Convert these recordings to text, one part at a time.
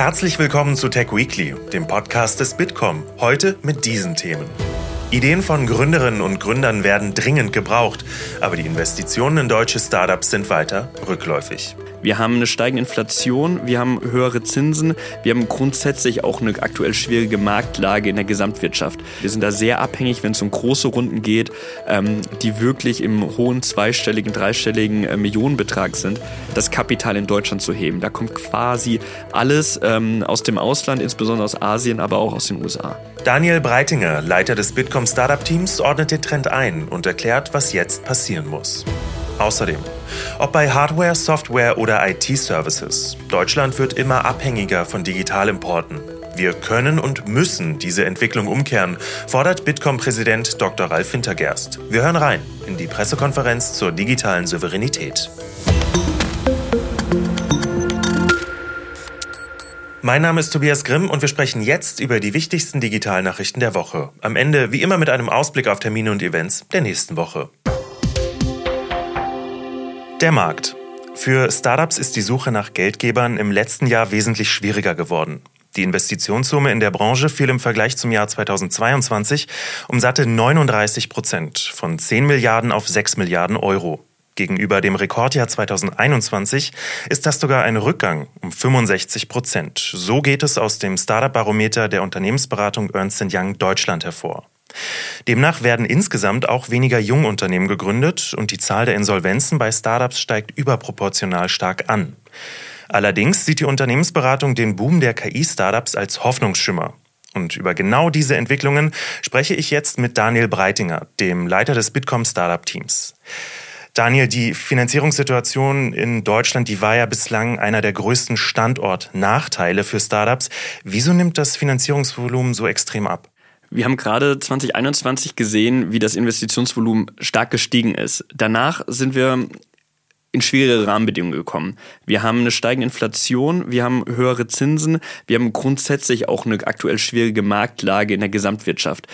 Herzlich willkommen zu Tech Weekly, dem Podcast des Bitkom. Heute mit diesen Themen. Ideen von Gründerinnen und Gründern werden dringend gebraucht, aber die Investitionen in deutsche Startups sind weiter rückläufig. Wir haben eine steigende Inflation, wir haben höhere Zinsen, wir haben grundsätzlich auch eine aktuell schwierige Marktlage in der Gesamtwirtschaft. Wir sind da sehr abhängig, wenn es um große Runden geht, ähm, die wirklich im hohen zweistelligen, dreistelligen äh, Millionenbetrag sind, das Kapital in Deutschland zu heben. Da kommt quasi alles ähm, aus dem Ausland, insbesondere aus Asien, aber auch aus den USA. Daniel Breitinger, Leiter des Bitkom Startup Teams, ordnet den Trend ein und erklärt, was jetzt passieren muss. Außerdem, ob bei Hardware, Software oder IT-Services, Deutschland wird immer abhängiger von Digitalimporten. Wir können und müssen diese Entwicklung umkehren, fordert Bitkom-Präsident Dr. Ralf Wintergerst. Wir hören rein in die Pressekonferenz zur digitalen Souveränität. Mein Name ist Tobias Grimm und wir sprechen jetzt über die wichtigsten Digitalnachrichten der Woche. Am Ende wie immer mit einem Ausblick auf Termine und Events der nächsten Woche. Der Markt. Für Startups ist die Suche nach Geldgebern im letzten Jahr wesentlich schwieriger geworden. Die Investitionssumme in der Branche fiel im Vergleich zum Jahr 2022 um satte 39 Prozent von 10 Milliarden auf 6 Milliarden Euro. Gegenüber dem Rekordjahr 2021 ist das sogar ein Rückgang um 65 Prozent. So geht es aus dem Startup-Barometer der Unternehmensberatung Ernst Young Deutschland hervor. Demnach werden insgesamt auch weniger Jungunternehmen gegründet und die Zahl der Insolvenzen bei Startups steigt überproportional stark an. Allerdings sieht die Unternehmensberatung den Boom der KI-Startups als Hoffnungsschimmer. Und über genau diese Entwicklungen spreche ich jetzt mit Daniel Breitinger, dem Leiter des Bitkom Startup Teams. Daniel, die Finanzierungssituation in Deutschland, die war ja bislang einer der größten Standortnachteile für Startups. Wieso nimmt das Finanzierungsvolumen so extrem ab? Wir haben gerade 2021 gesehen, wie das Investitionsvolumen stark gestiegen ist. Danach sind wir in schwierige Rahmenbedingungen gekommen. Wir haben eine steigende Inflation, wir haben höhere Zinsen, wir haben grundsätzlich auch eine aktuell schwierige Marktlage in der Gesamtwirtschaft.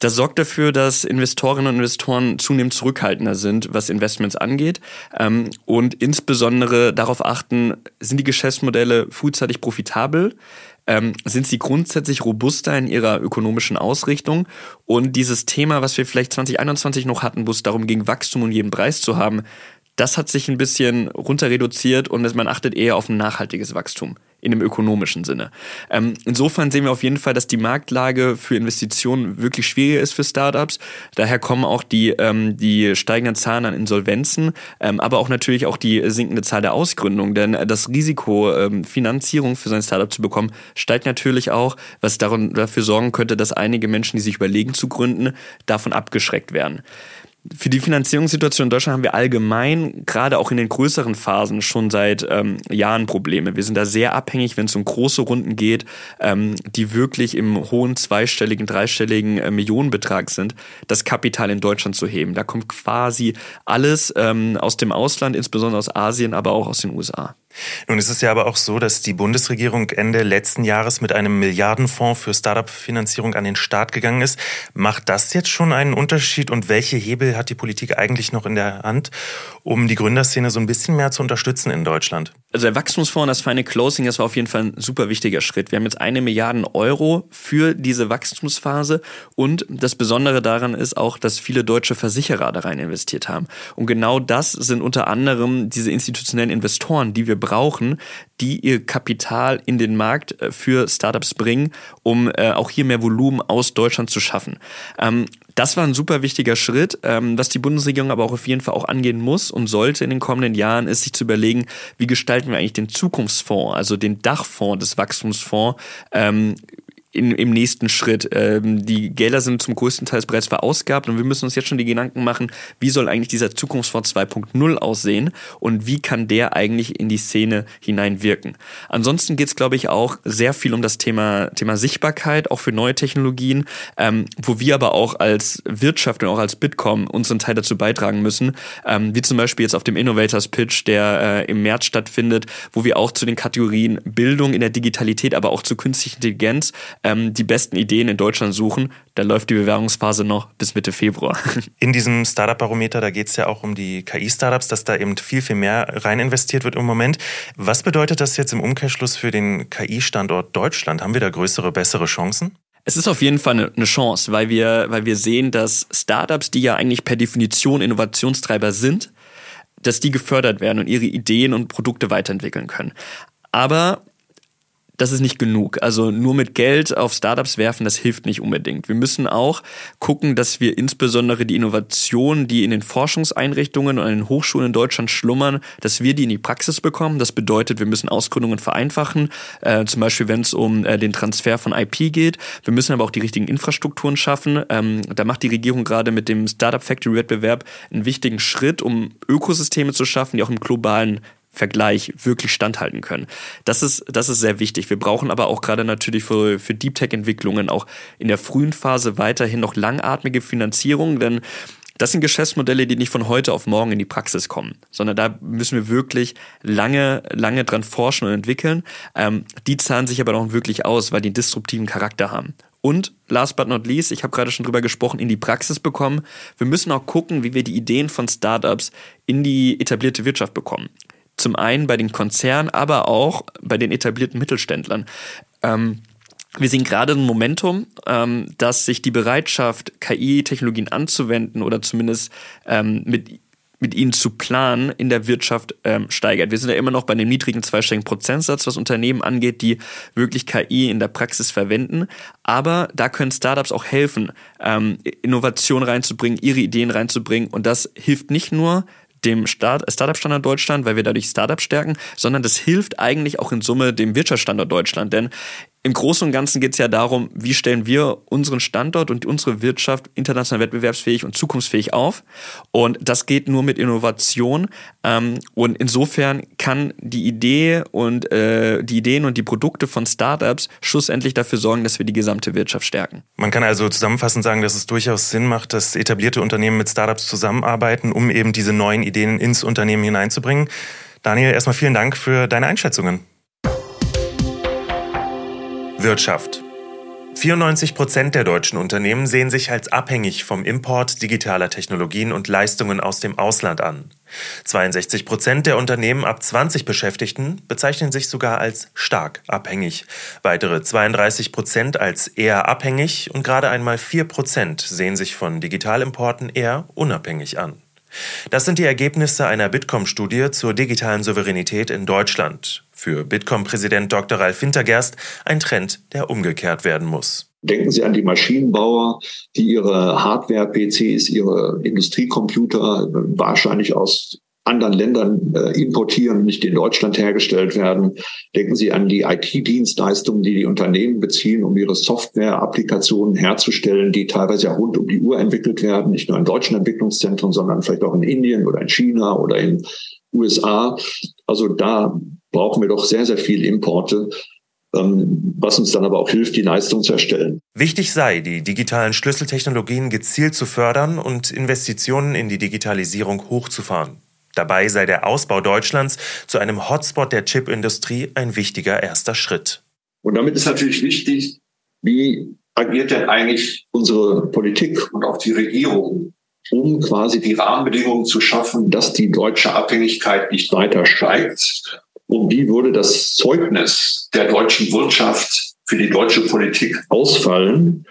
Das sorgt dafür, dass Investorinnen und Investoren zunehmend zurückhaltender sind, was Investments angeht ähm, und insbesondere darauf achten, sind die Geschäftsmodelle frühzeitig profitabel, ähm, sind sie grundsätzlich robuster in ihrer ökonomischen Ausrichtung. Und dieses Thema, was wir vielleicht 2021 noch hatten, wo es darum ging, Wachstum um jeden Preis zu haben, das hat sich ein bisschen runter reduziert und man achtet eher auf ein nachhaltiges Wachstum in dem ökonomischen Sinne. Ähm, insofern sehen wir auf jeden Fall, dass die Marktlage für Investitionen wirklich schwieriger ist für Startups. Daher kommen auch die, ähm, die steigenden Zahlen an Insolvenzen, ähm, aber auch natürlich auch die sinkende Zahl der Ausgründungen. Denn das Risiko, ähm, Finanzierung für sein Startup zu bekommen, steigt natürlich auch, was darum, dafür sorgen könnte, dass einige Menschen, die sich überlegen zu gründen, davon abgeschreckt werden. Für die Finanzierungssituation in Deutschland haben wir allgemein, gerade auch in den größeren Phasen, schon seit ähm, Jahren Probleme. Wir sind da sehr abhängig, wenn es um große Runden geht, ähm, die wirklich im hohen zweistelligen, dreistelligen äh, Millionenbetrag sind, das Kapital in Deutschland zu heben. Da kommt quasi alles ähm, aus dem Ausland, insbesondere aus Asien, aber auch aus den USA. Nun ist es ja aber auch so, dass die Bundesregierung Ende letzten Jahres mit einem Milliardenfonds für Startup-Finanzierung an den Start gegangen ist. Macht das jetzt schon einen Unterschied und welche Hebel hat die Politik eigentlich noch in der Hand, um die Gründerszene so ein bisschen mehr zu unterstützen in Deutschland? Also der Wachstumsfonds, das Final Closing, das war auf jeden Fall ein super wichtiger Schritt. Wir haben jetzt eine Milliarde Euro für diese Wachstumsphase und das Besondere daran ist auch, dass viele deutsche Versicherer da rein investiert haben. Und genau das sind unter anderem diese institutionellen Investoren, die wir brauchen, die ihr Kapital in den Markt äh, für Startups bringen, um äh, auch hier mehr Volumen aus Deutschland zu schaffen. Das war ein super wichtiger Schritt. Ähm, was die Bundesregierung aber auch auf jeden Fall auch angehen muss und sollte in den kommenden Jahren, ist sich zu überlegen, wie gestalten wir eigentlich den Zukunftsfonds, also den Dachfonds des Wachstumsfonds, ähm, in, im nächsten Schritt. Ähm, die Gelder sind zum größten Teil bereits verausgabt und wir müssen uns jetzt schon die Gedanken machen, wie soll eigentlich dieser Zukunftsfonds 2.0 aussehen und wie kann der eigentlich in die Szene hineinwirken. Ansonsten geht es, glaube ich, auch sehr viel um das Thema, Thema Sichtbarkeit, auch für neue Technologien, ähm, wo wir aber auch als Wirtschaft und auch als Bitkom unseren Teil dazu beitragen müssen, ähm, wie zum Beispiel jetzt auf dem Innovators Pitch, der äh, im März stattfindet, wo wir auch zu den Kategorien Bildung in der Digitalität, aber auch zu künstlicher Intelligenz ähm, die besten Ideen in Deutschland suchen. Da läuft die Bewerbungsphase noch bis Mitte Februar. In diesem Startup-Barometer, da geht es ja auch um die KI-Startups, dass da eben viel, viel mehr rein investiert wird im Moment. Was bedeutet das jetzt im Umkehrschluss für den KI-Standort Deutschland? Haben wir da größere, bessere Chancen? Es ist auf jeden Fall eine Chance, weil wir, weil wir sehen, dass Startups, die ja eigentlich per Definition Innovationstreiber sind, dass die gefördert werden und ihre Ideen und Produkte weiterentwickeln können. Aber das ist nicht genug. Also nur mit Geld auf Startups werfen, das hilft nicht unbedingt. Wir müssen auch gucken, dass wir insbesondere die Innovationen, die in den Forschungseinrichtungen und in den Hochschulen in Deutschland schlummern, dass wir die in die Praxis bekommen. Das bedeutet, wir müssen Ausgründungen vereinfachen, äh, zum Beispiel wenn es um äh, den Transfer von IP geht. Wir müssen aber auch die richtigen Infrastrukturen schaffen. Ähm, da macht die Regierung gerade mit dem Startup Factory Wettbewerb einen wichtigen Schritt, um Ökosysteme zu schaffen, die auch im globalen Vergleich wirklich standhalten können. Das ist, das ist sehr wichtig. Wir brauchen aber auch gerade natürlich für, für Deep Tech-Entwicklungen auch in der frühen Phase weiterhin noch langatmige Finanzierung, denn das sind Geschäftsmodelle, die nicht von heute auf morgen in die Praxis kommen, sondern da müssen wir wirklich lange, lange dran forschen und entwickeln. Ähm, die zahlen sich aber noch wirklich aus, weil die einen disruptiven Charakter haben. Und last but not least, ich habe gerade schon drüber gesprochen, in die Praxis bekommen. Wir müssen auch gucken, wie wir die Ideen von Startups in die etablierte Wirtschaft bekommen. Zum einen bei den Konzernen, aber auch bei den etablierten Mittelständlern. Ähm, wir sehen gerade ein Momentum, ähm, dass sich die Bereitschaft, KI-Technologien anzuwenden oder zumindest ähm, mit mit ihnen zu planen in der Wirtschaft ähm, steigert. Wir sind ja immer noch bei einem niedrigen zweistelligen Prozentsatz, was Unternehmen angeht, die wirklich KI in der Praxis verwenden. Aber da können Startups auch helfen, ähm, Innovation reinzubringen, ihre Ideen reinzubringen. Und das hilft nicht nur dem Start, Startup-Standard Deutschland, weil wir dadurch Startups stärken, sondern das hilft eigentlich auch in Summe dem Wirtschaftsstandort Deutschland. Denn im Großen und Ganzen geht es ja darum, wie stellen wir unseren Standort und unsere Wirtschaft international wettbewerbsfähig und zukunftsfähig auf. Und das geht nur mit Innovation. Ähm, und insofern kann die Idee und äh, die Ideen und die Produkte von Startups schlussendlich dafür sorgen, dass wir die gesamte Wirtschaft stärken. Man kann also zusammenfassend sagen, dass es durchaus Sinn macht, dass etablierte Unternehmen mit Startups zusammenarbeiten, um eben diese neuen Ideen ins Unternehmen hineinzubringen. Daniel, erstmal vielen Dank für deine Einschätzungen. Wirtschaft. 94 Prozent der deutschen Unternehmen sehen sich als abhängig vom Import digitaler Technologien und Leistungen aus dem Ausland an. 62 Prozent der Unternehmen ab 20 Beschäftigten bezeichnen sich sogar als stark abhängig. Weitere 32 Prozent als eher abhängig und gerade einmal 4 Prozent sehen sich von Digitalimporten eher unabhängig an. Das sind die Ergebnisse einer Bitkom-Studie zur digitalen Souveränität in Deutschland. Für Bitkom-Präsident Dr. Ralf Wintergerst ein Trend, der umgekehrt werden muss. Denken Sie an die Maschinenbauer, die ihre Hardware-PCs, ihre Industriecomputer wahrscheinlich aus anderen Ländern äh, importieren, nicht in Deutschland hergestellt werden. Denken Sie an die IT-Dienstleistungen, die die Unternehmen beziehen, um ihre Software-Applikationen herzustellen, die teilweise ja rund um die Uhr entwickelt werden, nicht nur in deutschen Entwicklungszentren, sondern vielleicht auch in Indien oder in China oder in USA. Also da brauchen wir doch sehr, sehr viel Importe ähm, was uns dann aber auch hilft, die Leistung zu erstellen. Wichtig sei, die digitalen Schlüsseltechnologien gezielt zu fördern und Investitionen in die Digitalisierung hochzufahren. Dabei sei der Ausbau Deutschlands zu einem Hotspot der Chipindustrie ein wichtiger erster Schritt. Und damit ist natürlich wichtig, wie agiert denn eigentlich unsere Politik und auch die Regierung, um quasi die Rahmenbedingungen zu schaffen, dass die deutsche Abhängigkeit nicht weiter steigt? Und wie würde das Zeugnis der deutschen Wirtschaft für die deutsche Politik ausfallen,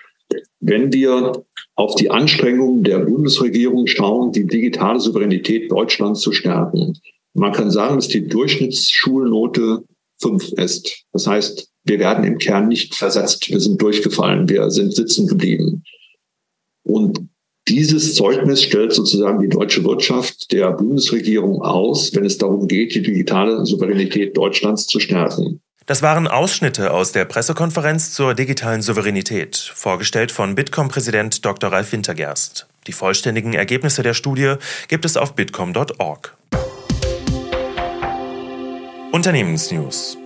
wenn wir auf die Anstrengungen der Bundesregierung schauen, die digitale Souveränität Deutschlands zu stärken. Man kann sagen, dass die Durchschnittsschulnote fünf ist. Das heißt, wir werden im Kern nicht versetzt. Wir sind durchgefallen. Wir sind sitzen geblieben. Und dieses Zeugnis stellt sozusagen die deutsche Wirtschaft der Bundesregierung aus, wenn es darum geht, die digitale Souveränität Deutschlands zu stärken. Das waren Ausschnitte aus der Pressekonferenz zur digitalen Souveränität, vorgestellt von Bitkom-Präsident Dr. Ralf Wintergerst. Die vollständigen Ergebnisse der Studie gibt es auf bitkom.org. Unternehmensnews.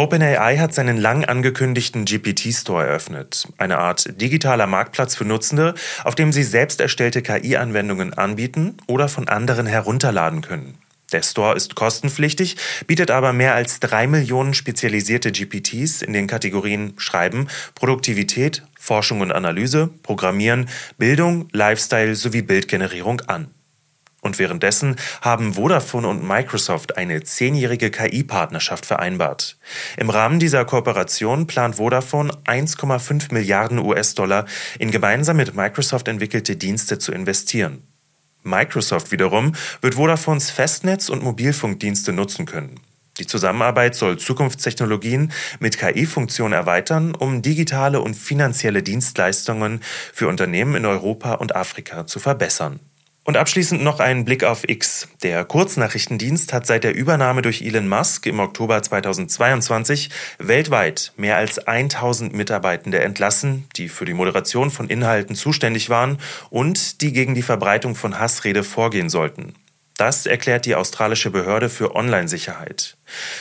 OpenAI hat seinen lang angekündigten GPT-Store eröffnet, eine Art digitaler Marktplatz für Nutzende, auf dem sie selbst erstellte KI-Anwendungen anbieten oder von anderen herunterladen können. Der Store ist kostenpflichtig, bietet aber mehr als drei Millionen spezialisierte GPTs in den Kategorien Schreiben, Produktivität, Forschung und Analyse, Programmieren, Bildung, Lifestyle sowie Bildgenerierung an. Und währenddessen haben Vodafone und Microsoft eine zehnjährige KI-Partnerschaft vereinbart. Im Rahmen dieser Kooperation plant Vodafone 1,5 Milliarden US-Dollar in gemeinsam mit Microsoft entwickelte Dienste zu investieren. Microsoft wiederum wird Vodafones Festnetz- und Mobilfunkdienste nutzen können. Die Zusammenarbeit soll Zukunftstechnologien mit KI-Funktionen erweitern, um digitale und finanzielle Dienstleistungen für Unternehmen in Europa und Afrika zu verbessern. Und abschließend noch ein Blick auf X. Der Kurznachrichtendienst hat seit der Übernahme durch Elon Musk im Oktober 2022 weltweit mehr als 1000 Mitarbeitende entlassen, die für die Moderation von Inhalten zuständig waren und die gegen die Verbreitung von Hassrede vorgehen sollten. Das erklärt die australische Behörde für Online-Sicherheit.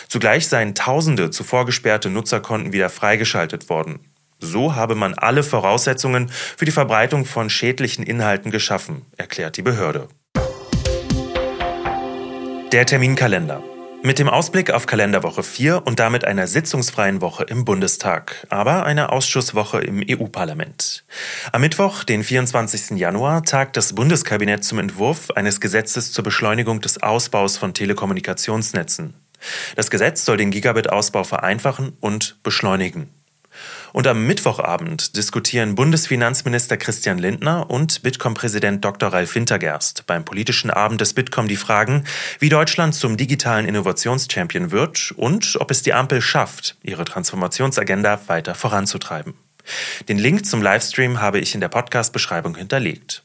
Zugleich seien Tausende zuvor gesperrte Nutzerkonten wieder freigeschaltet worden. So habe man alle Voraussetzungen für die Verbreitung von schädlichen Inhalten geschaffen, erklärt die Behörde. Der Terminkalender. Mit dem Ausblick auf Kalenderwoche 4 und damit einer sitzungsfreien Woche im Bundestag, aber einer Ausschusswoche im EU-Parlament. Am Mittwoch, den 24. Januar, tagt das Bundeskabinett zum Entwurf eines Gesetzes zur Beschleunigung des Ausbaus von Telekommunikationsnetzen. Das Gesetz soll den Gigabit-Ausbau vereinfachen und beschleunigen. Und am Mittwochabend diskutieren Bundesfinanzminister Christian Lindner und Bitkom-Präsident Dr. Ralf Wintergerst beim politischen Abend des Bitkom die Fragen, wie Deutschland zum digitalen Innovationschampion wird und ob es die Ampel schafft, ihre Transformationsagenda weiter voranzutreiben. Den Link zum Livestream habe ich in der Podcast-Beschreibung hinterlegt.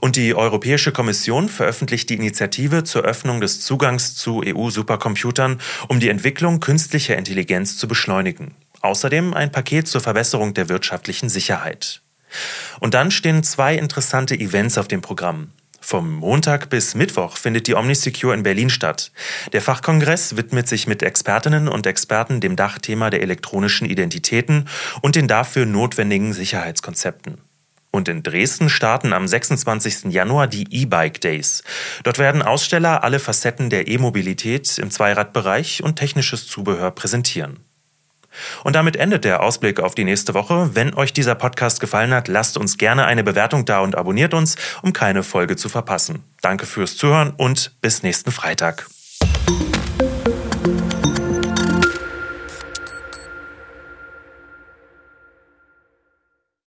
Und die Europäische Kommission veröffentlicht die Initiative zur Öffnung des Zugangs zu EU-Supercomputern, um die Entwicklung künstlicher Intelligenz zu beschleunigen. Außerdem ein Paket zur Verbesserung der wirtschaftlichen Sicherheit. Und dann stehen zwei interessante Events auf dem Programm. Vom Montag bis Mittwoch findet die OmniSecure in Berlin statt. Der Fachkongress widmet sich mit Expertinnen und Experten dem Dachthema der elektronischen Identitäten und den dafür notwendigen Sicherheitskonzepten. Und in Dresden starten am 26. Januar die E-Bike Days. Dort werden Aussteller alle Facetten der E-Mobilität im Zweiradbereich und technisches Zubehör präsentieren. Und damit endet der Ausblick auf die nächste Woche. Wenn euch dieser Podcast gefallen hat, lasst uns gerne eine Bewertung da und abonniert uns, um keine Folge zu verpassen. Danke fürs Zuhören und bis nächsten Freitag.